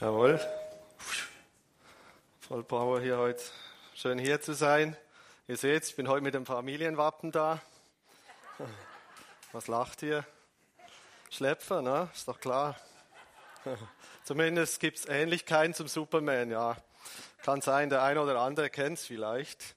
Jawohl. Voll Power hier heute. Schön hier zu sein. Ihr seht, ich bin heute mit dem Familienwappen da. Was lacht ihr? Schlepfer, ne? Ist doch klar. Zumindest gibt es Ähnlichkeiten zum Superman, ja. Kann sein, der eine oder andere kennt es vielleicht.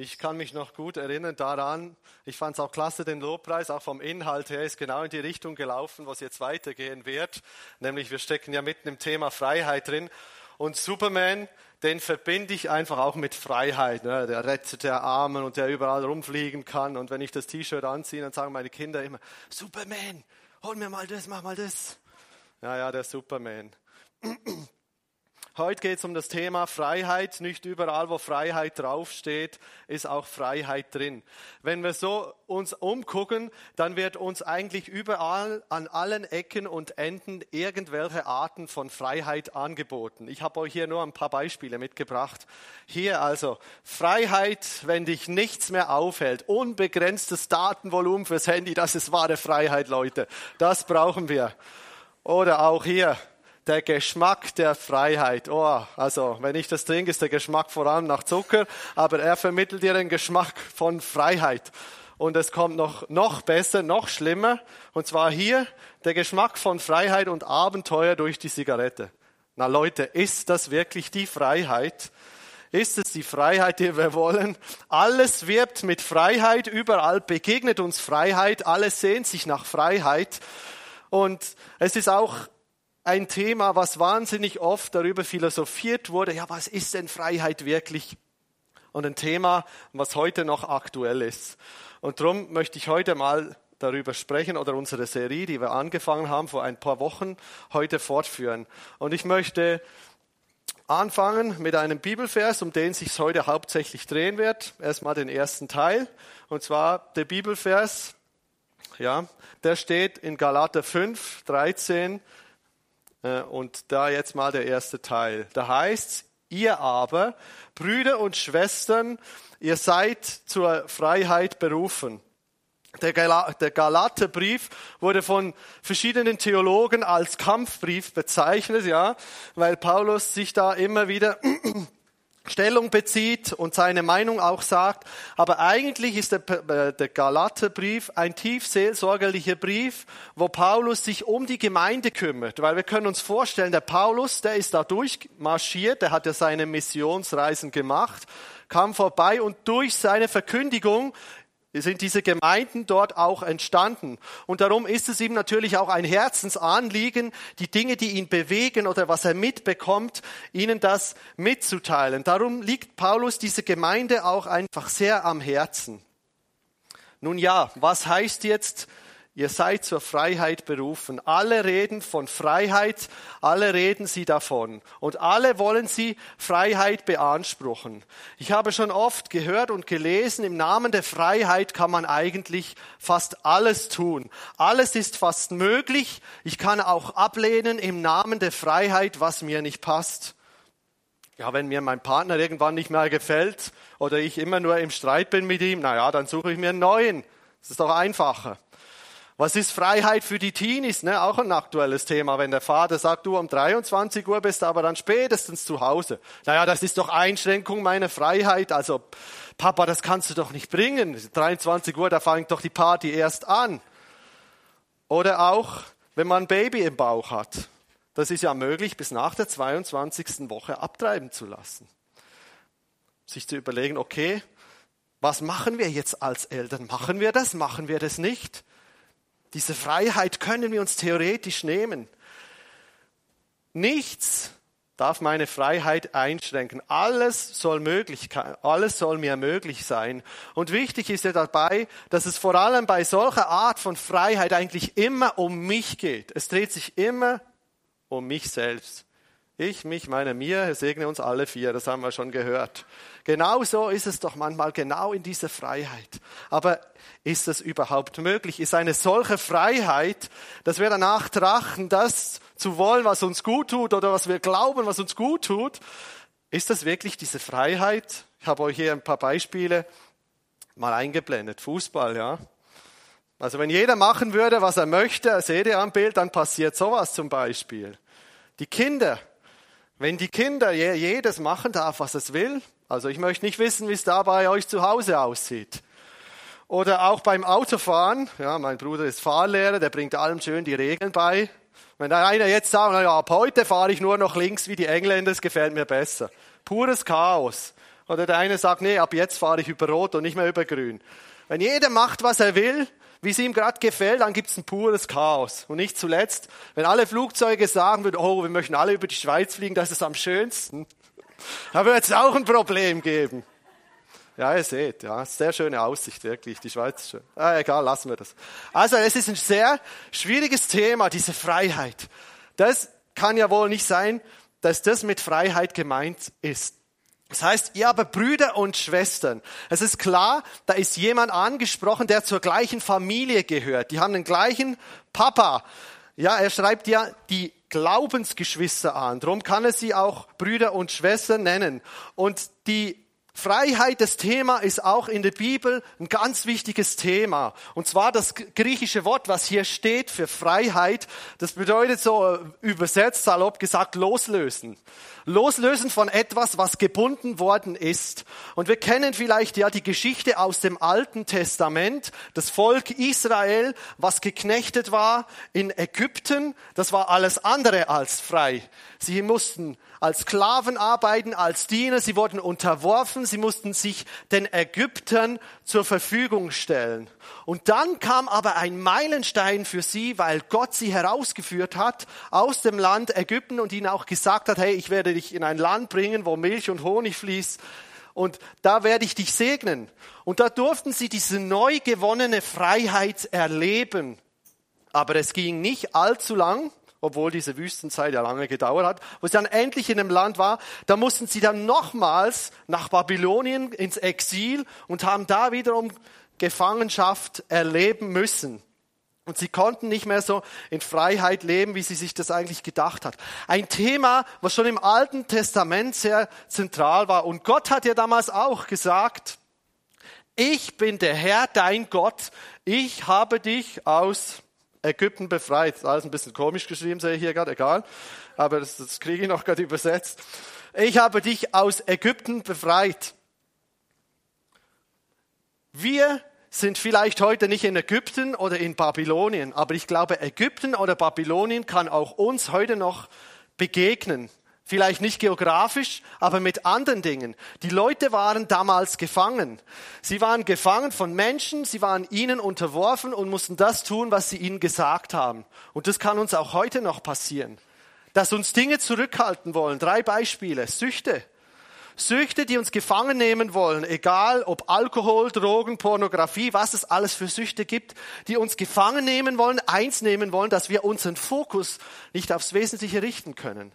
Ich kann mich noch gut erinnern daran, ich fand es auch klasse, den Lobpreis, auch vom Inhalt her, ist genau in die Richtung gelaufen, was jetzt weitergehen wird. Nämlich, wir stecken ja mitten im Thema Freiheit drin. Und Superman, den verbinde ich einfach auch mit Freiheit. Ne? Der rettet der Armen und der überall rumfliegen kann. Und wenn ich das T-Shirt anziehe, dann sagen meine Kinder immer, Superman, hol mir mal das, mach mal das. Ja, ja, der Superman. Heute geht es um das Thema Freiheit. Nicht überall, wo Freiheit draufsteht, ist auch Freiheit drin. Wenn wir so uns umgucken, dann wird uns eigentlich überall an allen Ecken und Enden irgendwelche Arten von Freiheit angeboten. Ich habe euch hier nur ein paar Beispiele mitgebracht. Hier also Freiheit, wenn dich nichts mehr aufhält. Unbegrenztes Datenvolumen fürs Handy, das ist wahre Freiheit, Leute. Das brauchen wir. Oder auch hier der Geschmack der Freiheit. Oh, also wenn ich das trinke, ist der Geschmack vor allem nach Zucker, aber er vermittelt dir den Geschmack von Freiheit. Und es kommt noch, noch besser, noch schlimmer. Und zwar hier der Geschmack von Freiheit und Abenteuer durch die Zigarette. Na Leute, ist das wirklich die Freiheit? Ist es die Freiheit, die wir wollen? Alles wirbt mit Freiheit, überall begegnet uns Freiheit, alles sehnt sich nach Freiheit. Und es ist auch ein Thema, was wahnsinnig oft darüber philosophiert wurde. Ja, was ist denn Freiheit wirklich? Und ein Thema, was heute noch aktuell ist. Und darum möchte ich heute mal darüber sprechen oder unsere Serie, die wir angefangen haben vor ein paar Wochen, heute fortführen. Und ich möchte anfangen mit einem Bibelvers, um den sich heute hauptsächlich drehen wird. Erstmal den ersten Teil. Und zwar der Bibelvers, ja, der steht in Galater 5, 13 äh, und da jetzt mal der erste Teil. Da heißt ihr aber, Brüder und Schwestern, ihr seid zur Freiheit berufen. Der Galaterbrief wurde von verschiedenen Theologen als Kampfbrief bezeichnet, ja, weil Paulus sich da immer wieder Stellung bezieht und seine Meinung auch sagt. Aber eigentlich ist der, äh, der Galaterbrief ein tief seelsorgerlicher Brief, wo Paulus sich um die Gemeinde kümmert. Weil wir können uns vorstellen, der Paulus, der ist da durchmarschiert, der hat ja seine Missionsreisen gemacht, kam vorbei und durch seine Verkündigung sind diese Gemeinden dort auch entstanden. Und darum ist es ihm natürlich auch ein Herzensanliegen, die Dinge, die ihn bewegen oder was er mitbekommt, ihnen das mitzuteilen. Darum liegt Paulus diese Gemeinde auch einfach sehr am Herzen. Nun ja, was heißt jetzt Ihr seid zur Freiheit berufen. Alle reden von Freiheit, alle reden sie davon. Und alle wollen sie Freiheit beanspruchen. Ich habe schon oft gehört und gelesen, im Namen der Freiheit kann man eigentlich fast alles tun. Alles ist fast möglich. Ich kann auch ablehnen im Namen der Freiheit, was mir nicht passt. Ja, wenn mir mein Partner irgendwann nicht mehr gefällt oder ich immer nur im Streit bin mit ihm, na ja, dann suche ich mir einen neuen. Das ist doch einfacher. Was ist Freiheit für die Teenies? Ne? Auch ein aktuelles Thema. Wenn der Vater sagt, du um 23 Uhr bist aber dann spätestens zu Hause. Naja, das ist doch Einschränkung meiner Freiheit. Also, Papa, das kannst du doch nicht bringen. 23 Uhr, da fängt doch die Party erst an. Oder auch, wenn man ein Baby im Bauch hat. Das ist ja möglich, bis nach der 22. Woche abtreiben zu lassen. Sich zu überlegen, okay, was machen wir jetzt als Eltern? Machen wir das? Machen wir das nicht? Diese Freiheit können wir uns theoretisch nehmen. Nichts darf meine Freiheit einschränken. Alles soll möglich, alles soll mir möglich sein. Und wichtig ist ja dabei, dass es vor allem bei solcher Art von Freiheit eigentlich immer um mich geht. Es dreht sich immer um mich selbst. Ich, mich, meine, mir, segne uns alle vier, das haben wir schon gehört. Genauso ist es doch manchmal genau in dieser Freiheit. Aber ist es überhaupt möglich? Ist eine solche Freiheit, dass wir danach trachten, das zu wollen, was uns gut tut oder was wir glauben, was uns gut tut? Ist das wirklich diese Freiheit? Ich habe euch hier ein paar Beispiele mal eingeblendet. Fußball, ja. Also wenn jeder machen würde, was er möchte, seht ihr am Bild, dann passiert sowas zum Beispiel. Die Kinder, Wenn die Kinder jedes machen darf, was es will, also ich möchte nicht wissen, wie es da bei euch zu Hause aussieht. Oder auch beim Autofahren, ja, mein Bruder ist Fahrlehrer, der bringt allem schön die Regeln bei. Wenn einer jetzt sagt, na ja, ab heute fahre ich nur noch links wie die Engländer, das gefällt mir besser. Pures Chaos. Oder der eine sagt, nee, ab jetzt fahre ich über Rot und nicht mehr über Grün. Wenn jeder macht, was er will, wie es ihm gerade gefällt, dann gibt es ein pures Chaos. Und nicht zuletzt, wenn alle Flugzeuge sagen würden, oh, wir möchten alle über die Schweiz fliegen, das ist am schönsten, dann wird es auch ein Problem geben. Ja, ihr seht, ja, sehr schöne Aussicht, wirklich, die Schweiz ist schön. Ah, egal, lassen wir das. Also, es ist ein sehr schwieriges Thema, diese Freiheit. Das kann ja wohl nicht sein, dass das mit Freiheit gemeint ist. Das heißt, ihr aber Brüder und Schwestern. Es ist klar, da ist jemand angesprochen, der zur gleichen Familie gehört. Die haben den gleichen Papa. Ja, er schreibt ja die Glaubensgeschwister an. Darum kann er sie auch Brüder und Schwestern nennen. Und die Freiheit, das Thema ist auch in der Bibel ein ganz wichtiges Thema. Und zwar das griechische Wort, was hier steht für Freiheit, das bedeutet so äh, übersetzt, salopp gesagt, loslösen. Loslösen von etwas, was gebunden worden ist. Und wir kennen vielleicht ja die Geschichte aus dem Alten Testament. Das Volk Israel, was geknechtet war in Ägypten, das war alles andere als frei. Sie mussten als Sklaven arbeiten, als Diener, sie wurden unterworfen, sie mussten sich den Ägyptern zur Verfügung stellen. Und dann kam aber ein Meilenstein für sie, weil Gott sie herausgeführt hat aus dem Land Ägypten und ihnen auch gesagt hat, hey, ich werde dich in ein Land bringen, wo Milch und Honig fließt und da werde ich dich segnen. Und da durften sie diese neu gewonnene Freiheit erleben. Aber es ging nicht allzu lang, obwohl diese Wüstenzeit ja lange gedauert hat, wo sie dann endlich in einem Land war, da mussten sie dann nochmals nach Babylonien ins Exil und haben da wiederum Gefangenschaft erleben müssen. Und sie konnten nicht mehr so in Freiheit leben, wie sie sich das eigentlich gedacht hat. Ein Thema, was schon im Alten Testament sehr zentral war. Und Gott hat ja damals auch gesagt, ich bin der Herr, dein Gott. Ich habe dich aus Ägypten befreit. Das ist alles ein bisschen komisch geschrieben, sehe ich hier gerade, egal. Aber das, das kriege ich noch gerade übersetzt. Ich habe dich aus Ägypten befreit. Wir sind vielleicht heute nicht in Ägypten oder in Babylonien, aber ich glaube, Ägypten oder Babylonien kann auch uns heute noch begegnen. Vielleicht nicht geografisch, aber mit anderen Dingen. Die Leute waren damals gefangen. Sie waren gefangen von Menschen, sie waren ihnen unterworfen und mussten das tun, was sie ihnen gesagt haben. Und das kann uns auch heute noch passieren. Dass uns Dinge zurückhalten wollen. Drei Beispiele. Süchte. Süchte, die uns gefangen nehmen wollen, egal ob Alkohol, Drogen, Pornografie, was es alles für Süchte gibt, die uns gefangen nehmen wollen, eins nehmen wollen, dass wir unseren Fokus nicht aufs Wesentliche richten können.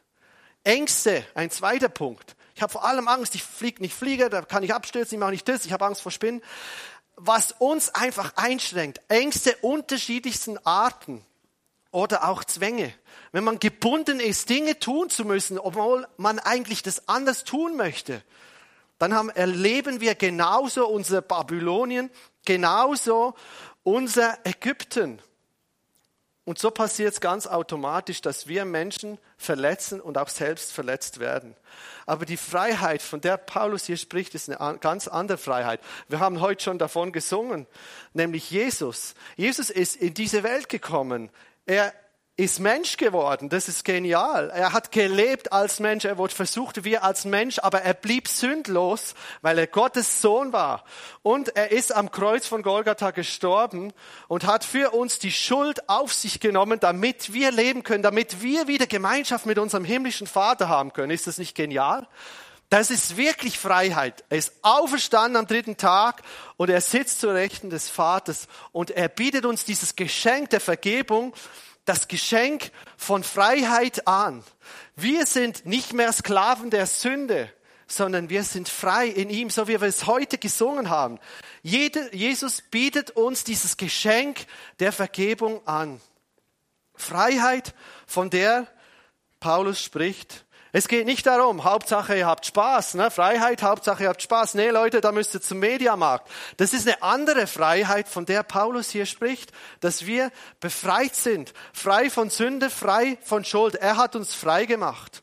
Ängste, ein zweiter Punkt. Ich habe vor allem Angst, ich fliege nicht fliege, da kann ich abstürzen, ich mache nicht das, ich habe Angst vor Spinnen. Was uns einfach einschränkt, Ängste unterschiedlichsten Arten oder auch Zwänge. Wenn man gebunden ist, Dinge tun zu müssen, obwohl man eigentlich das anders tun möchte, dann haben, erleben wir genauso unser Babylonien, genauso unser Ägypten. Und so passiert es ganz automatisch, dass wir Menschen verletzen und auch selbst verletzt werden. Aber die Freiheit, von der Paulus hier spricht, ist eine ganz andere Freiheit. Wir haben heute schon davon gesungen, nämlich Jesus. Jesus ist in diese Welt gekommen. Er ist Mensch geworden. Das ist genial. Er hat gelebt als Mensch. Er wurde versucht wie als Mensch, aber er blieb sündlos, weil er Gottes Sohn war. Und er ist am Kreuz von Golgatha gestorben und hat für uns die Schuld auf sich genommen, damit wir leben können, damit wir wieder Gemeinschaft mit unserem himmlischen Vater haben können. Ist das nicht genial? Das ist wirklich Freiheit. Er ist auferstanden am dritten Tag und er sitzt zur Rechten des Vaters und er bietet uns dieses Geschenk der Vergebung das Geschenk von Freiheit an. Wir sind nicht mehr Sklaven der Sünde, sondern wir sind frei in ihm, so wie wir es heute gesungen haben. Jesus bietet uns dieses Geschenk der Vergebung an. Freiheit, von der Paulus spricht, es geht nicht darum, Hauptsache ihr habt Spaß, ne? Freiheit, Hauptsache ihr habt Spaß. Nee, Leute, da müsst ihr zum Mediamarkt. Das ist eine andere Freiheit, von der Paulus hier spricht, dass wir befreit sind, frei von Sünde, frei von Schuld. Er hat uns frei gemacht.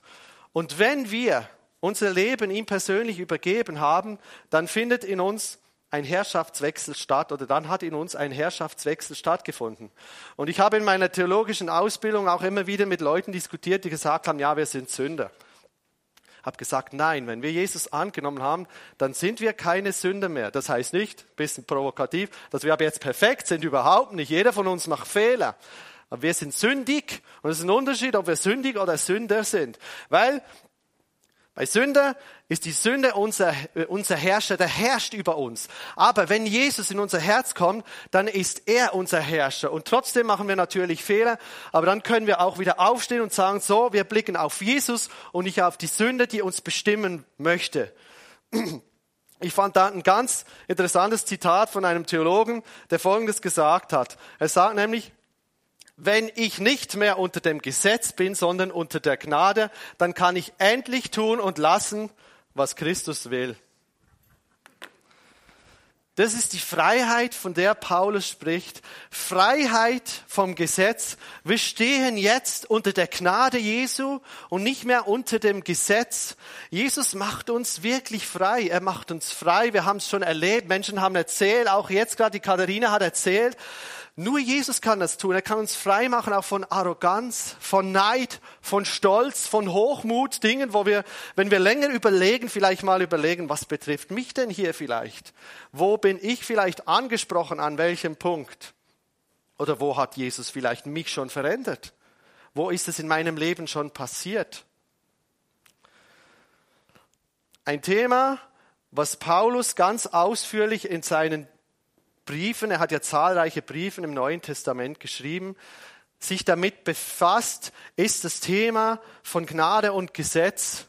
Und wenn wir unser Leben ihm persönlich übergeben haben, dann findet in uns ein Herrschaftswechsel statt oder dann hat in uns ein Herrschaftswechsel stattgefunden. Und ich habe in meiner theologischen Ausbildung auch immer wieder mit Leuten diskutiert, die gesagt haben, ja, wir sind Sünder. Hab gesagt, nein, wenn wir Jesus angenommen haben, dann sind wir keine Sünder mehr. Das heißt nicht, bisschen provokativ, dass wir aber jetzt perfekt sind, überhaupt nicht. Jeder von uns macht Fehler. Aber wir sind sündig und es ist ein Unterschied, ob wir sündig oder Sünder sind. Weil bei Sünder ist die Sünde unser, äh, unser Herrscher, der herrscht über uns. Aber wenn Jesus in unser Herz kommt, dann ist er unser Herrscher. Und trotzdem machen wir natürlich Fehler, aber dann können wir auch wieder aufstehen und sagen, so, wir blicken auf Jesus und nicht auf die Sünde, die uns bestimmen möchte. Ich fand da ein ganz interessantes Zitat von einem Theologen, der Folgendes gesagt hat. Er sagt nämlich, wenn ich nicht mehr unter dem Gesetz bin, sondern unter der Gnade, dann kann ich endlich tun und lassen, was Christus will. Das ist die Freiheit, von der Paulus spricht. Freiheit vom Gesetz. Wir stehen jetzt unter der Gnade Jesu und nicht mehr unter dem Gesetz. Jesus macht uns wirklich frei. Er macht uns frei. Wir haben es schon erlebt. Menschen haben erzählt, auch jetzt gerade die Katharina hat erzählt, nur Jesus kann das tun. Er kann uns frei machen auch von Arroganz, von Neid, von Stolz, von Hochmut, Dingen, wo wir, wenn wir länger überlegen, vielleicht mal überlegen, was betrifft mich denn hier vielleicht? Wo bin ich vielleicht angesprochen, an welchem Punkt? Oder wo hat Jesus vielleicht mich schon verändert? Wo ist es in meinem Leben schon passiert? Ein Thema, was Paulus ganz ausführlich in seinen Briefen, er hat ja zahlreiche Briefe im Neuen Testament geschrieben, sich damit befasst, ist das Thema von Gnade und Gesetz.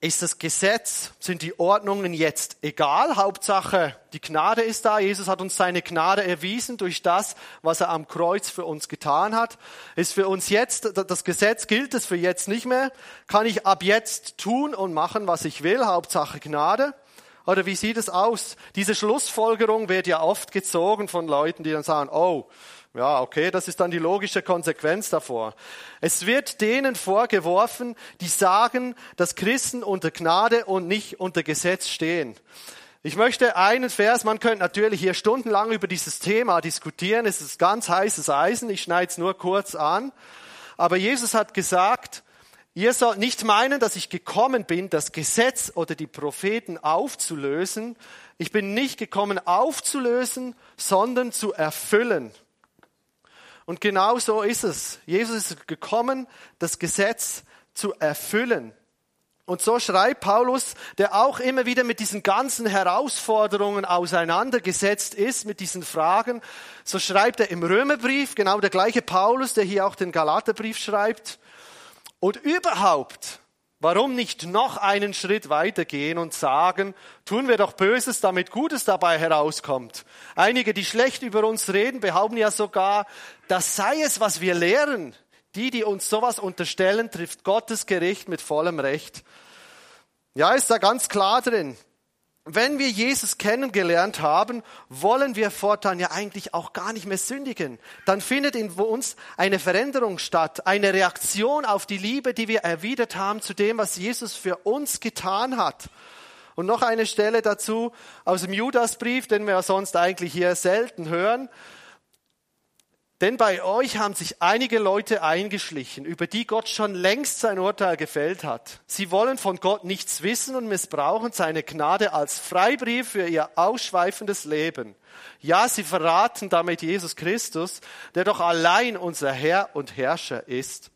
Ist das Gesetz, sind die Ordnungen jetzt egal? Hauptsache, die Gnade ist da. Jesus hat uns seine Gnade erwiesen durch das, was er am Kreuz für uns getan hat. Ist für uns jetzt, das Gesetz gilt es für jetzt nicht mehr. Kann ich ab jetzt tun und machen, was ich will? Hauptsache Gnade. Oder wie sieht es aus? Diese Schlussfolgerung wird ja oft gezogen von Leuten, die dann sagen, oh, ja, okay, das ist dann die logische Konsequenz davor. Es wird denen vorgeworfen, die sagen, dass Christen unter Gnade und nicht unter Gesetz stehen. Ich möchte einen Vers, man könnte natürlich hier stundenlang über dieses Thema diskutieren, es ist ganz heißes Eisen, ich schneide es nur kurz an. Aber Jesus hat gesagt, Ihr sollt nicht meinen, dass ich gekommen bin, das Gesetz oder die Propheten aufzulösen. Ich bin nicht gekommen aufzulösen, sondern zu erfüllen. Und genau so ist es. Jesus ist gekommen, das Gesetz zu erfüllen. Und so schreibt Paulus, der auch immer wieder mit diesen ganzen Herausforderungen auseinandergesetzt ist, mit diesen Fragen. So schreibt er im Römerbrief, genau der gleiche Paulus, der hier auch den Galaterbrief schreibt. Und überhaupt, warum nicht noch einen Schritt weitergehen und sagen, tun wir doch Böses, damit Gutes dabei herauskommt. Einige, die schlecht über uns reden, behaupten ja sogar, das sei es, was wir lehren. Die, die uns sowas unterstellen, trifft Gottes Gericht mit vollem Recht. Ja, ist da ganz klar drin wenn wir Jesus kennengelernt haben, wollen wir fortan ja eigentlich auch gar nicht mehr sündigen. Dann findet in uns eine Veränderung statt, eine Reaktion auf die Liebe, die wir erwidert haben zu dem, was Jesus für uns getan hat. Und noch eine Stelle dazu aus dem Judasbrief, den wir sonst eigentlich hier selten hören. Denn bei euch haben sich einige Leute eingeschlichen, über die Gott schon längst sein Urteil gefällt hat. Sie wollen von Gott nichts wissen und missbrauchen seine Gnade als Freibrief für ihr ausschweifendes Leben. Ja, sie verraten damit Jesus Christus, der doch allein unser Herr und Herrscher ist.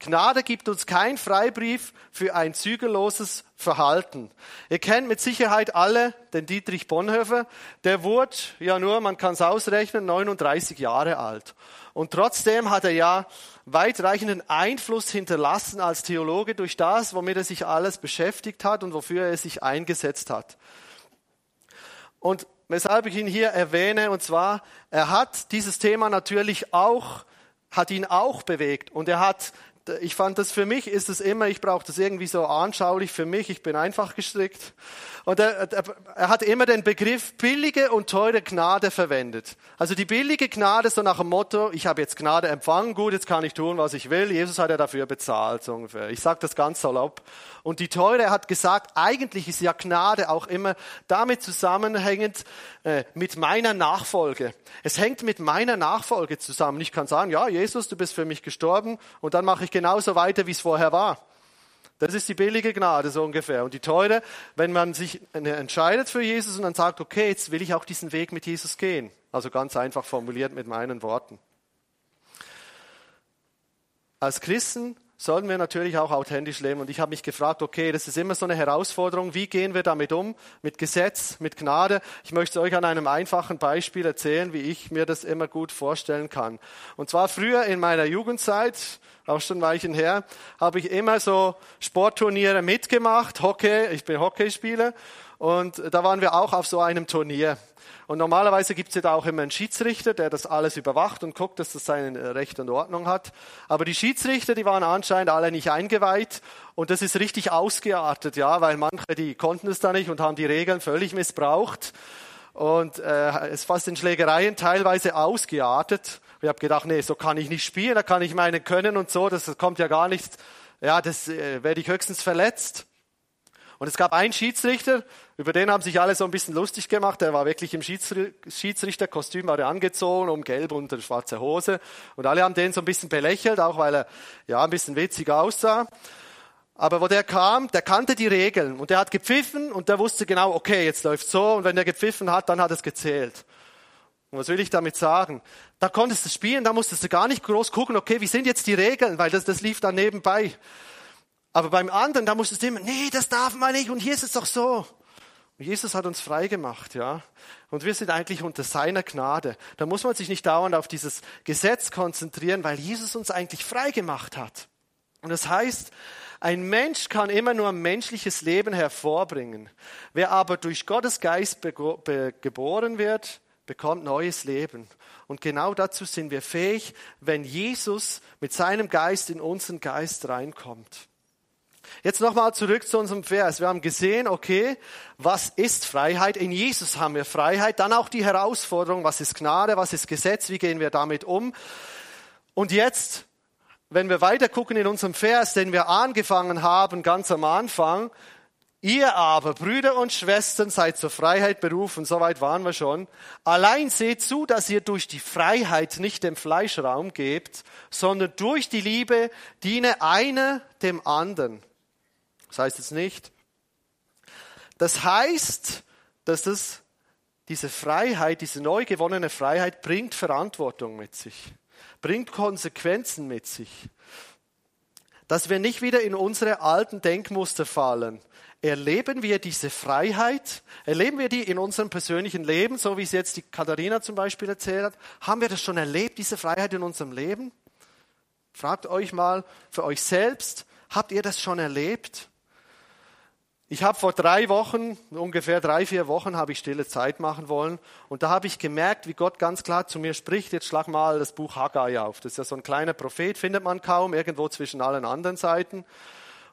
Gnade gibt uns kein Freibrief für ein zügelloses Verhalten. Ihr kennt mit Sicherheit alle den Dietrich Bonhoeffer. Der wurde ja nur, man kann es ausrechnen, 39 Jahre alt. Und trotzdem hat er ja weitreichenden Einfluss hinterlassen als Theologe durch das, womit er sich alles beschäftigt hat und wofür er sich eingesetzt hat. Und weshalb ich ihn hier erwähne, und zwar, er hat dieses Thema natürlich auch, hat ihn auch bewegt und er hat ich fand das für mich ist es immer, ich brauche das irgendwie so anschaulich für mich, ich bin einfach gestrickt. Und er, er hat immer den Begriff billige und teure Gnade verwendet. Also die billige Gnade so nach dem Motto, ich habe jetzt Gnade empfangen, gut, jetzt kann ich tun, was ich will. Jesus hat ja dafür bezahlt, so ungefähr. Ich sage das ganz salopp. Und die teure, hat gesagt, eigentlich ist ja Gnade auch immer damit zusammenhängend äh, mit meiner Nachfolge. Es hängt mit meiner Nachfolge zusammen. Ich kann sagen, ja, Jesus, du bist für mich gestorben und dann mache ich genauso weiter, wie es vorher war. Das ist die billige Gnade so ungefähr. Und die teure, wenn man sich entscheidet für Jesus und dann sagt, okay, jetzt will ich auch diesen Weg mit Jesus gehen. Also ganz einfach formuliert mit meinen Worten. Als Christen sollen wir natürlich auch authentisch leben. Und ich habe mich gefragt, okay, das ist immer so eine Herausforderung. Wie gehen wir damit um? Mit Gesetz, mit Gnade. Ich möchte euch an einem einfachen Beispiel erzählen, wie ich mir das immer gut vorstellen kann. Und zwar früher in meiner Jugendzeit, auch schon Weichen her, habe ich immer so Sportturniere mitgemacht, Hockey, ich bin Hockeyspieler. Und da waren wir auch auf so einem Turnier. Und normalerweise gibt es ja da auch immer einen Schiedsrichter, der das alles überwacht und guckt, dass das seine Recht und Ordnung hat. Aber die Schiedsrichter, die waren anscheinend alle nicht eingeweiht und das ist richtig ausgeartet, ja, weil manche, die konnten es da nicht und haben die Regeln völlig missbraucht. Und äh, es fast in Schlägereien teilweise ausgeartet. Ich habe gedacht, nee, so kann ich nicht spielen, da kann ich meinen können und so, das kommt ja gar nicht, ja, das äh, werde ich höchstens verletzt. Und es gab einen Schiedsrichter, über den haben sich alle so ein bisschen lustig gemacht. Der war wirklich im Schiedsrichterkostüm, war er angezogen, um gelb und eine schwarze Hose. Und alle haben den so ein bisschen belächelt, auch weil er ja ein bisschen witzig aussah. Aber wo der kam, der kannte die Regeln und der hat gepfiffen und der wusste genau, okay, jetzt läuft so und wenn der gepfiffen hat, dann hat es gezählt. Und was will ich damit sagen? Da konntest du spielen, da musstest du gar nicht groß gucken, okay, wie sind jetzt die Regeln, weil das, das lief dann nebenbei. Aber beim anderen, da musstest du immer, nee, das darf man nicht und hier ist es doch so. Und Jesus hat uns frei gemacht, ja. Und wir sind eigentlich unter seiner Gnade. Da muss man sich nicht dauernd auf dieses Gesetz konzentrieren, weil Jesus uns eigentlich frei gemacht hat. Und das heißt, ein Mensch kann immer nur menschliches Leben hervorbringen. Wer aber durch Gottes Geist geboren wird, bekommt neues Leben. Und genau dazu sind wir fähig, wenn Jesus mit seinem Geist in unseren Geist reinkommt. Jetzt nochmal zurück zu unserem Vers. Wir haben gesehen, okay, was ist Freiheit? In Jesus haben wir Freiheit. Dann auch die Herausforderung, was ist Gnade, was ist Gesetz, wie gehen wir damit um? Und jetzt, wenn wir weiter gucken in unserem Vers, den wir angefangen haben, ganz am Anfang, Ihr aber, Brüder und Schwestern, seid zur Freiheit berufen, soweit waren wir schon. Allein seht zu, dass ihr durch die Freiheit nicht dem Fleisch Raum gebt, sondern durch die Liebe diene einer dem anderen. Das heißt jetzt nicht. Das heißt, dass das, diese Freiheit, diese neu gewonnene Freiheit bringt Verantwortung mit sich, bringt Konsequenzen mit sich. Dass wir nicht wieder in unsere alten Denkmuster fallen. Erleben wir diese Freiheit? Erleben wir die in unserem persönlichen Leben, so wie es jetzt die Katharina zum Beispiel erzählt hat? Haben wir das schon erlebt, diese Freiheit in unserem Leben? Fragt euch mal für euch selbst, habt ihr das schon erlebt? Ich habe vor drei Wochen, ungefähr drei, vier Wochen, habe ich stille Zeit machen wollen. Und da habe ich gemerkt, wie Gott ganz klar zu mir spricht. Jetzt schlag mal das Buch Haggai auf. Das ist ja so ein kleiner Prophet, findet man kaum, irgendwo zwischen allen anderen Seiten.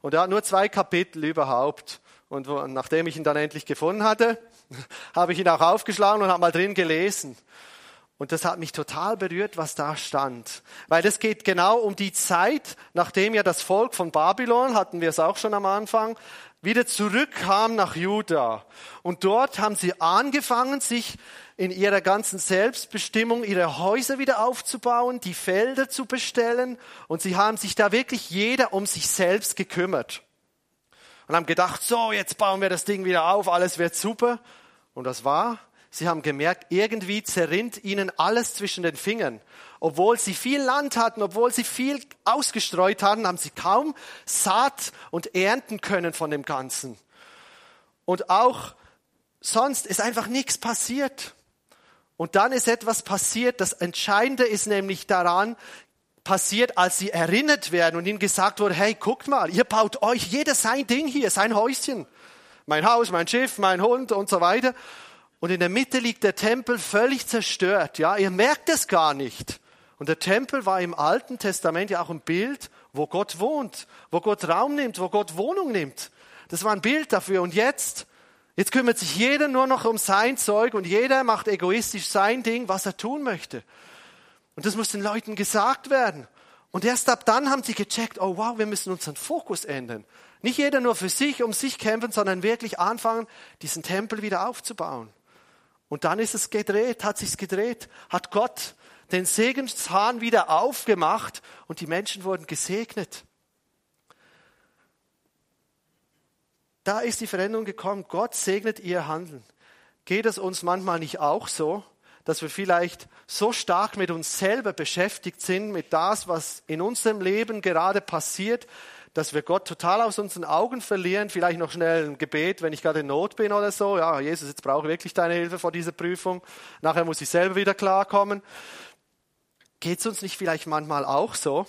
Und er hat nur zwei Kapitel überhaupt. Und nachdem ich ihn dann endlich gefunden hatte, habe ich ihn auch aufgeschlagen und habe mal drin gelesen. Und das hat mich total berührt, was da stand. Weil es geht genau um die Zeit, nachdem ja das Volk von Babylon, hatten wir es auch schon am Anfang, wieder zurückkam nach Juda. Und dort haben sie angefangen, sich in ihrer ganzen Selbstbestimmung ihre Häuser wieder aufzubauen, die Felder zu bestellen. Und sie haben sich da wirklich jeder um sich selbst gekümmert. Und haben gedacht, so, jetzt bauen wir das Ding wieder auf, alles wird super. Und das war, sie haben gemerkt, irgendwie zerrinnt ihnen alles zwischen den Fingern. Obwohl sie viel Land hatten, obwohl sie viel ausgestreut hatten, haben sie kaum Saat und ernten können von dem Ganzen. Und auch sonst ist einfach nichts passiert. Und dann ist etwas passiert. Das Entscheidende ist nämlich daran, passiert, als sie erinnert werden und ihnen gesagt wurde, hey, guckt mal, ihr baut euch jeder sein Ding hier, sein Häuschen. Mein Haus, mein Schiff, mein Hund und so weiter. Und in der Mitte liegt der Tempel völlig zerstört. Ja, ihr merkt es gar nicht. Und der Tempel war im Alten Testament ja auch ein Bild wo Gott wohnt, wo Gott Raum nimmt, wo Gott Wohnung nimmt. Das war ein Bild dafür. Und jetzt, jetzt kümmert sich jeder nur noch um sein Zeug und jeder macht egoistisch sein Ding, was er tun möchte. Und das muss den Leuten gesagt werden. Und erst ab dann haben sie gecheckt, oh wow, wir müssen unseren Fokus ändern. Nicht jeder nur für sich, um sich kämpfen, sondern wirklich anfangen, diesen Tempel wieder aufzubauen. Und dann ist es gedreht, hat sich's gedreht, hat Gott den Segenshahn wieder aufgemacht und die Menschen wurden gesegnet. Da ist die Veränderung gekommen. Gott segnet ihr Handeln. Geht es uns manchmal nicht auch so, dass wir vielleicht so stark mit uns selber beschäftigt sind, mit das, was in unserem Leben gerade passiert, dass wir Gott total aus unseren Augen verlieren, vielleicht noch schnell ein Gebet, wenn ich gerade in Not bin oder so. Ja, Jesus, jetzt brauche ich wirklich deine Hilfe vor dieser Prüfung. Nachher muss ich selber wieder klarkommen. Geht es uns nicht vielleicht manchmal auch so,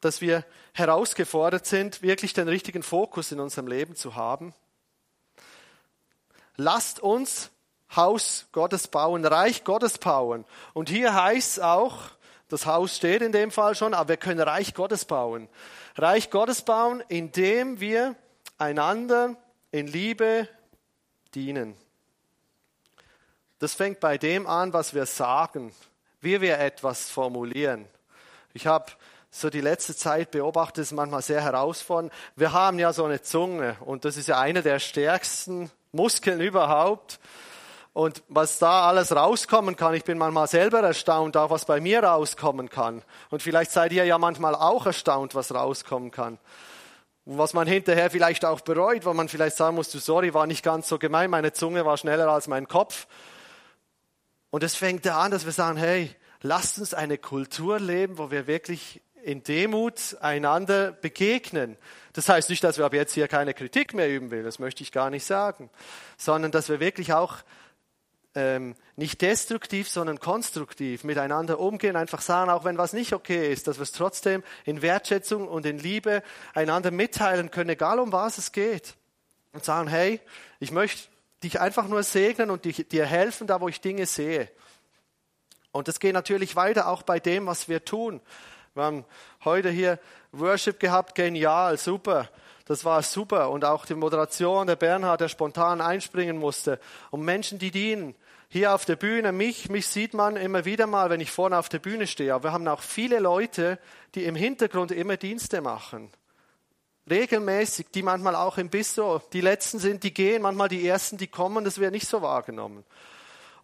dass wir herausgefordert sind, wirklich den richtigen Fokus in unserem Leben zu haben. Lasst uns Haus Gottes bauen, Reich Gottes bauen. Und hier heißt es auch, das Haus steht in dem Fall schon, aber wir können Reich Gottes bauen. Reich Gottes bauen, indem wir einander in Liebe dienen. Das fängt bei dem an, was wir sagen, wie wir etwas formulieren. Ich habe so die letzte Zeit beobachtet, ist manchmal sehr herausfordernd. Wir haben ja so eine Zunge und das ist ja eine der stärksten Muskeln überhaupt. Und was da alles rauskommen kann, ich bin manchmal selber erstaunt, auch was bei mir rauskommen kann. Und vielleicht seid ihr ja manchmal auch erstaunt, was rauskommen kann. Was man hinterher vielleicht auch bereut, wo man vielleicht sagen muss, du sorry, war nicht ganz so gemein, meine Zunge war schneller als mein Kopf. Und es fängt an, dass wir sagen, hey, lasst uns eine Kultur leben, wo wir wirklich in Demut einander begegnen. Das heißt nicht, dass wir ab jetzt hier keine Kritik mehr üben will, das möchte ich gar nicht sagen, sondern dass wir wirklich auch ähm, nicht destruktiv, sondern konstruktiv miteinander umgehen, einfach sagen, auch wenn was nicht okay ist, dass wir es trotzdem in Wertschätzung und in Liebe einander mitteilen können, egal um was es geht. Und sagen, hey, ich möchte dich einfach nur segnen und dir helfen, da wo ich Dinge sehe. Und das geht natürlich weiter auch bei dem, was wir tun. Wir haben heute hier Worship gehabt, genial, super. Das war super. Und auch die Moderation, der Bernhard, der spontan einspringen musste. Und Menschen, die dienen. Hier auf der Bühne, mich, mich sieht man immer wieder mal, wenn ich vorne auf der Bühne stehe. Aber wir haben auch viele Leute, die im Hintergrund immer Dienste machen. Regelmäßig, die manchmal auch im Bistro. Die Letzten sind, die gehen, manchmal die Ersten, die kommen. Das wird nicht so wahrgenommen.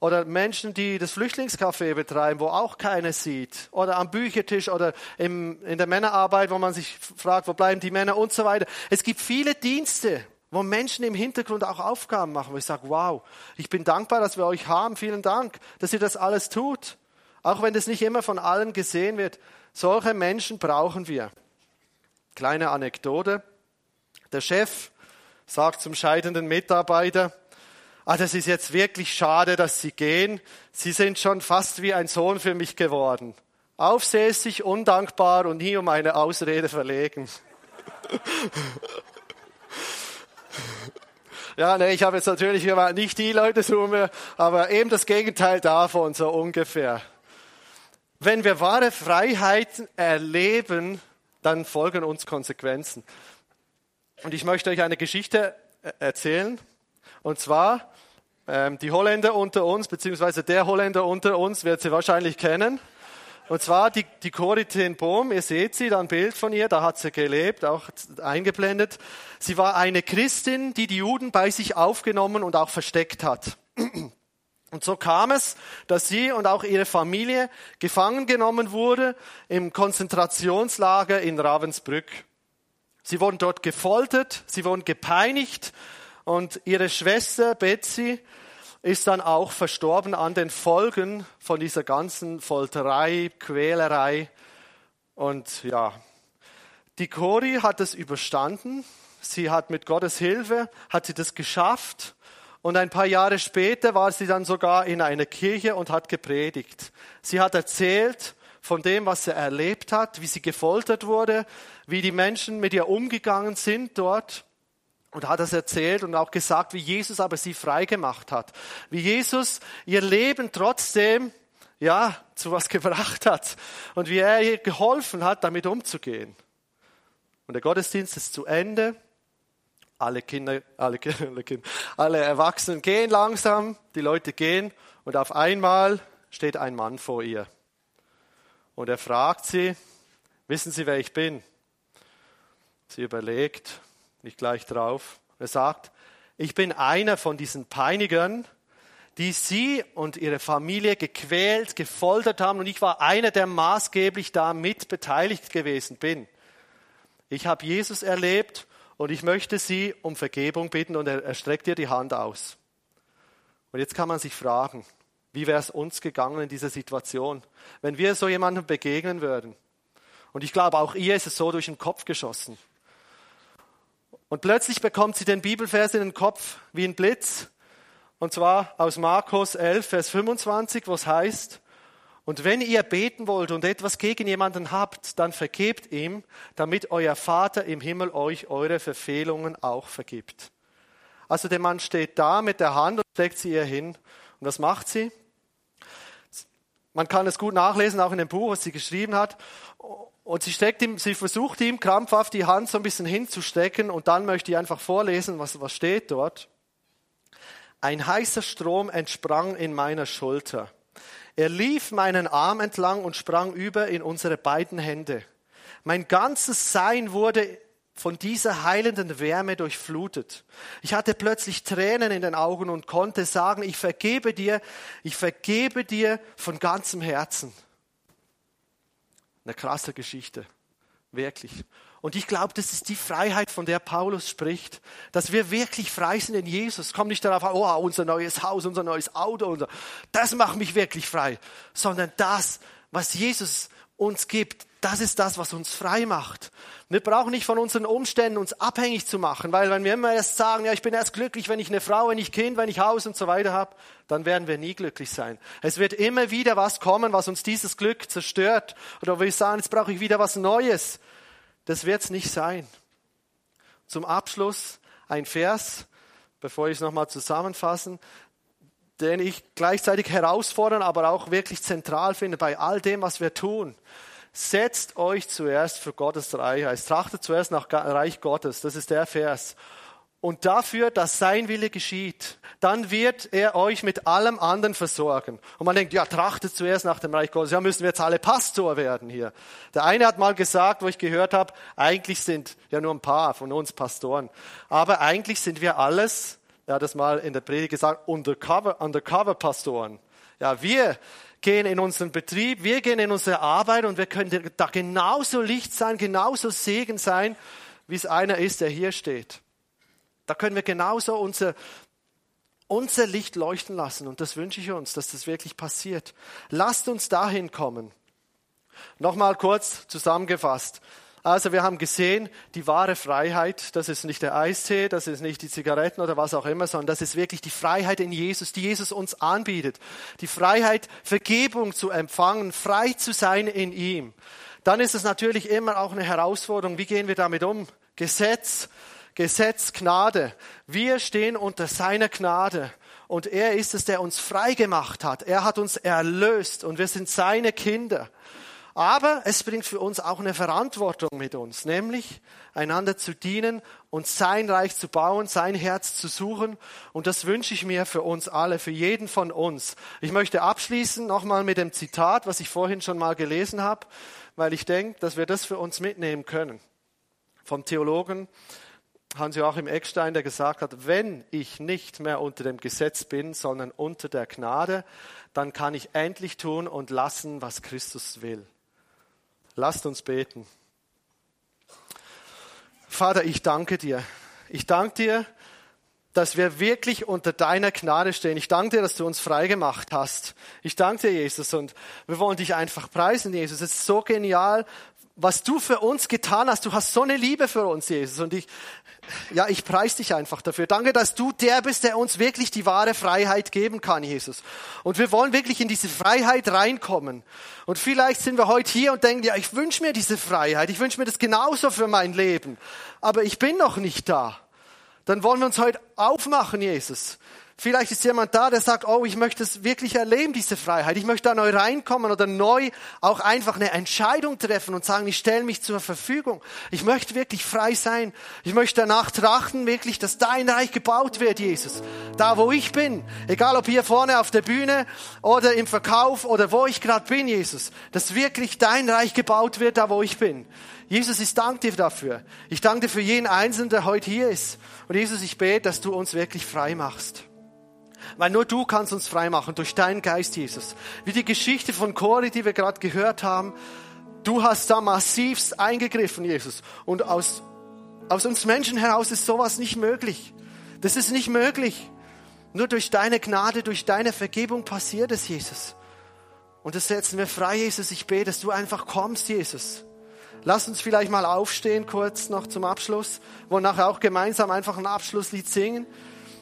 Oder Menschen, die das Flüchtlingscafé betreiben, wo auch keiner sieht. Oder am Büchertisch oder im, in der Männerarbeit, wo man sich fragt, wo bleiben die Männer und so weiter. Es gibt viele Dienste, wo Menschen im Hintergrund auch Aufgaben machen, wo ich sage, wow, ich bin dankbar, dass wir euch haben. Vielen Dank, dass ihr das alles tut. Auch wenn das nicht immer von allen gesehen wird. Solche Menschen brauchen wir. Kleine Anekdote. Der Chef sagt zum scheidenden Mitarbeiter, ah, das ist jetzt wirklich schade, dass Sie gehen. Sie sind schon fast wie ein Sohn für mich geworden. Aufsässig, undankbar und nie um eine Ausrede verlegen. Ja, nee, ich habe jetzt natürlich nicht die Leute zu mir, aber eben das Gegenteil davon, so ungefähr. Wenn wir wahre Freiheit erleben, dann folgen uns Konsequenzen. Und ich möchte euch eine Geschichte äh, erzählen. Und zwar ähm, die Holländer unter uns, beziehungsweise der Holländer unter uns wird sie wahrscheinlich kennen. Und zwar die, die Corrie ten Boom, ihr seht sie, da ein Bild von ihr, da hat sie gelebt, auch eingeblendet. Sie war eine Christin, die die Juden bei sich aufgenommen und auch versteckt hat. Und so kam es, dass sie und auch ihre Familie gefangen genommen wurde im Konzentrationslager in Ravensbrück. Sie wurden dort gefoltert, sie wurden gepeinigt und ihre Schwester Betsy ist dann auch verstorben an den Folgen von dieser ganzen Folterei, Quälerei. Und ja, die Cori hat es überstanden. Sie hat mit Gottes Hilfe, hat sie das geschafft. Und ein paar Jahre später war sie dann sogar in einer Kirche und hat gepredigt. Sie hat erzählt von dem, was sie erlebt hat, wie sie gefoltert wurde, wie die Menschen mit ihr umgegangen sind dort und hat das erzählt und auch gesagt, wie Jesus aber sie frei gemacht hat. Wie Jesus ihr Leben trotzdem, ja, zu was gebracht hat. Und wie er ihr geholfen hat, damit umzugehen. Und der Gottesdienst ist zu Ende. Alle Kinder, alle, Kinder, alle Erwachsenen gehen langsam, die Leute gehen und auf einmal steht ein Mann vor ihr. Und er fragt sie, wissen Sie, wer ich bin? Sie überlegt, nicht gleich drauf. Er sagt, ich bin einer von diesen Peinigern, die sie und ihre Familie gequält, gefoltert haben und ich war einer, der maßgeblich da mit beteiligt gewesen bin. Ich habe Jesus erlebt und ich möchte Sie um Vergebung bitten und er, streckt dir die Hand aus. Und jetzt kann man sich fragen, wie wäre es uns gegangen in dieser Situation, wenn wir so jemandem begegnen würden? Und ich glaube, auch ihr ist es so durch den Kopf geschossen. Und plötzlich bekommt sie den Bibelvers in den Kopf wie ein Blitz. Und zwar aus Markus 11, Vers 25, wo es heißt, und wenn ihr beten wollt und etwas gegen jemanden habt, dann vergebt ihm, damit euer Vater im Himmel euch eure Verfehlungen auch vergibt. Also der Mann steht da mit der Hand und steckt sie ihr hin. Und was macht sie? Man kann es gut nachlesen, auch in dem Buch, was sie geschrieben hat. Und sie steckt ihm, sie versucht ihm krampfhaft die Hand so ein bisschen hinzustecken und dann möchte ich einfach vorlesen, was, was steht dort. Ein heißer Strom entsprang in meiner Schulter. Er lief meinen Arm entlang und sprang über in unsere beiden Hände. Mein ganzes Sein wurde von dieser heilenden Wärme durchflutet. Ich hatte plötzlich Tränen in den Augen und konnte sagen, ich vergebe dir, ich vergebe dir von ganzem Herzen. Eine krasse Geschichte, wirklich. Und ich glaube, das ist die Freiheit, von der Paulus spricht, dass wir wirklich frei sind in Jesus. Komm nicht darauf an, oh, unser neues Haus, unser neues Auto, unser, das macht mich wirklich frei, sondern das, was Jesus uns gibt, das ist das, was uns frei macht. Wir brauchen nicht von unseren Umständen uns abhängig zu machen, weil wenn wir immer erst sagen, ja, ich bin erst glücklich, wenn ich eine Frau, wenn ich Kind, wenn ich Haus und so weiter habe, dann werden wir nie glücklich sein. Es wird immer wieder was kommen, was uns dieses Glück zerstört. Oder wir sagen, jetzt brauche ich wieder was Neues. Das wird es nicht sein. Zum Abschluss ein Vers, bevor ich es nochmal zusammenfassen, den ich gleichzeitig herausfordern, aber auch wirklich zentral finde bei all dem, was wir tun. Setzt euch zuerst für Gottes Reich. Es trachtet zuerst nach Reich Gottes. Das ist der Vers und dafür, dass sein Wille geschieht, dann wird er euch mit allem anderen versorgen. Und man denkt, ja, trachtet zuerst nach dem Reich Gottes. Ja, müssen wir jetzt alle Pastor werden hier. Der eine hat mal gesagt, wo ich gehört habe, eigentlich sind ja nur ein paar von uns Pastoren. Aber eigentlich sind wir alles, er hat das mal in der Predigt gesagt, undercover, undercover Pastoren. Ja, wir gehen in unseren Betrieb, wir gehen in unsere Arbeit und wir können da genauso Licht sein, genauso Segen sein, wie es einer ist, der hier steht. Da können wir genauso unser, unser Licht leuchten lassen. Und das wünsche ich uns, dass das wirklich passiert. Lasst uns dahin kommen. Nochmal kurz zusammengefasst. Also wir haben gesehen, die wahre Freiheit, das ist nicht der Eistee, das ist nicht die Zigaretten oder was auch immer, sondern das ist wirklich die Freiheit in Jesus, die Jesus uns anbietet. Die Freiheit, Vergebung zu empfangen, frei zu sein in ihm. Dann ist es natürlich immer auch eine Herausforderung, wie gehen wir damit um? Gesetz, Gesetz, Gnade. Wir stehen unter seiner Gnade. Und er ist es, der uns frei gemacht hat. Er hat uns erlöst und wir sind seine Kinder. Aber es bringt für uns auch eine Verantwortung mit uns, nämlich einander zu dienen und sein Reich zu bauen, sein Herz zu suchen. Und das wünsche ich mir für uns alle, für jeden von uns. Ich möchte abschließen nochmal mit dem Zitat, was ich vorhin schon mal gelesen habe, weil ich denke, dass wir das für uns mitnehmen können. Vom Theologen Hans-Joachim Eckstein, der gesagt hat, wenn ich nicht mehr unter dem Gesetz bin, sondern unter der Gnade, dann kann ich endlich tun und lassen, was Christus will. Lasst uns beten. Vater, ich danke dir. Ich danke dir, dass wir wirklich unter deiner Gnade stehen. Ich danke dir, dass du uns frei gemacht hast. Ich danke dir, Jesus, und wir wollen dich einfach preisen, Jesus. Es ist so genial, was du für uns getan hast. Du hast so eine Liebe für uns, Jesus. Und ich, ja, ich preise dich einfach dafür. Danke, dass du der bist, der uns wirklich die wahre Freiheit geben kann, Jesus. Und wir wollen wirklich in diese Freiheit reinkommen. Und vielleicht sind wir heute hier und denken, ja, ich wünsche mir diese Freiheit. Ich wünsche mir das genauso für mein Leben. Aber ich bin noch nicht da. Dann wollen wir uns heute aufmachen, Jesus Vielleicht ist jemand da, der sagt, oh, ich möchte es wirklich erleben, diese Freiheit. Ich möchte da neu reinkommen oder neu auch einfach eine Entscheidung treffen und sagen, ich stelle mich zur Verfügung. Ich möchte wirklich frei sein. Ich möchte danach trachten, wirklich, dass dein Reich gebaut wird, Jesus. Da, wo ich bin. Egal ob hier vorne auf der Bühne oder im Verkauf oder wo ich gerade bin, Jesus. Dass wirklich dein Reich gebaut wird, da, wo ich bin. Jesus, ich danke dir dafür. Ich danke dir für jeden Einzelnen, der heute hier ist. Und Jesus, ich bete, dass du uns wirklich frei machst. Weil nur du kannst uns frei machen durch deinen Geist, Jesus. Wie die Geschichte von Cori, die wir gerade gehört haben. Du hast da massivst eingegriffen, Jesus. Und aus, aus uns Menschen heraus ist sowas nicht möglich. Das ist nicht möglich. Nur durch deine Gnade, durch deine Vergebung passiert es, Jesus. Und das setzen wir frei, Jesus. Ich bete, dass du einfach kommst, Jesus. Lass uns vielleicht mal aufstehen, kurz noch zum Abschluss, wo nachher auch gemeinsam einfach ein Abschlusslied singen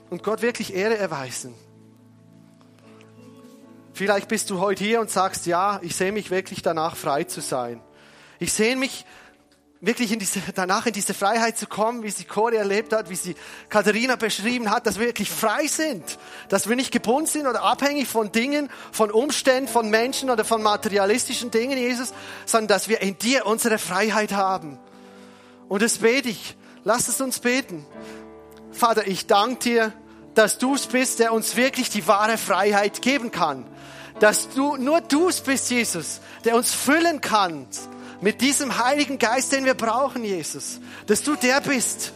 und Gott wirklich Ehre erweisen. Vielleicht bist du heute hier und sagst, ja, ich sehe mich wirklich danach, frei zu sein. Ich sehe mich wirklich in diese, danach in diese Freiheit zu kommen, wie sie Cori erlebt hat, wie sie Katharina beschrieben hat, dass wir wirklich frei sind, dass wir nicht gebunden sind oder abhängig von Dingen, von Umständen, von Menschen oder von materialistischen Dingen, Jesus, sondern dass wir in dir unsere Freiheit haben. Und das bete ich. Lass es uns beten. Vater, ich danke dir, dass du es bist, der uns wirklich die wahre Freiheit geben kann dass du, nur du es bist, Jesus, der uns füllen kann mit diesem Heiligen Geist, den wir brauchen, Jesus. Dass du der bist,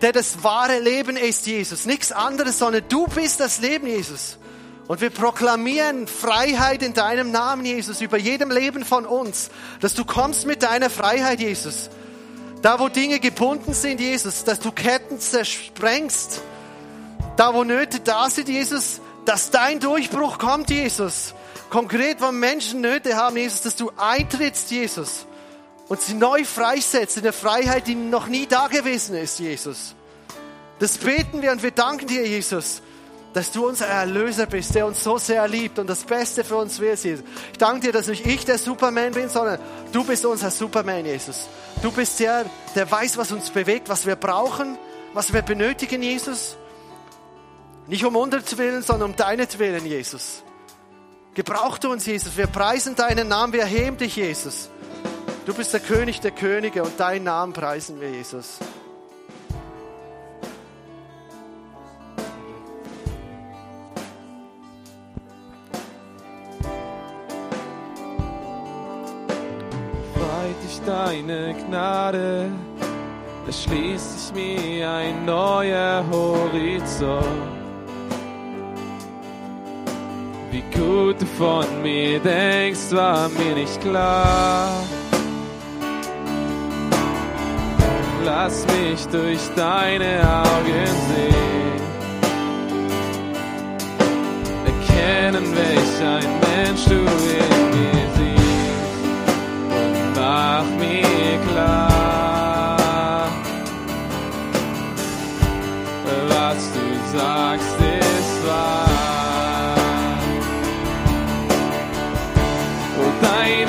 der das wahre Leben ist, Jesus. Nichts anderes, sondern du bist das Leben, Jesus. Und wir proklamieren Freiheit in deinem Namen, Jesus, über jedem Leben von uns. Dass du kommst mit deiner Freiheit, Jesus. Da, wo Dinge gebunden sind, Jesus, dass du Ketten zersprengst. Da, wo Nöte da sind, Jesus, dass dein Durchbruch kommt, Jesus. Konkret, wenn Menschen Nöte haben, Jesus, dass du eintrittst, Jesus, und sie neu freisetzt in der Freiheit, die noch nie da gewesen ist, Jesus. Das beten wir und wir danken dir, Jesus, dass du unser Erlöser bist, der uns so sehr liebt und das Beste für uns will, Jesus. Ich danke dir, dass nicht ich der Superman bin, sondern du bist unser Superman, Jesus. Du bist der, der weiß, was uns bewegt, was wir brauchen, was wir benötigen, Jesus. Nicht um Willen, sondern um deinetwillen, Jesus. Gebraucht uns, Jesus. Wir preisen deinen Namen, wir heben dich, Jesus. Du bist der König der Könige und deinen Namen preisen wir, Jesus. Weit dich deine Gnade, erschließt sich mir ein neuer Horizont. Du von mir denkst, war mir nicht klar. Lass mich durch deine Augen sehen. Erkennen, welch ein Mensch du in mir siehst. Und mach mir klar, was du sagst.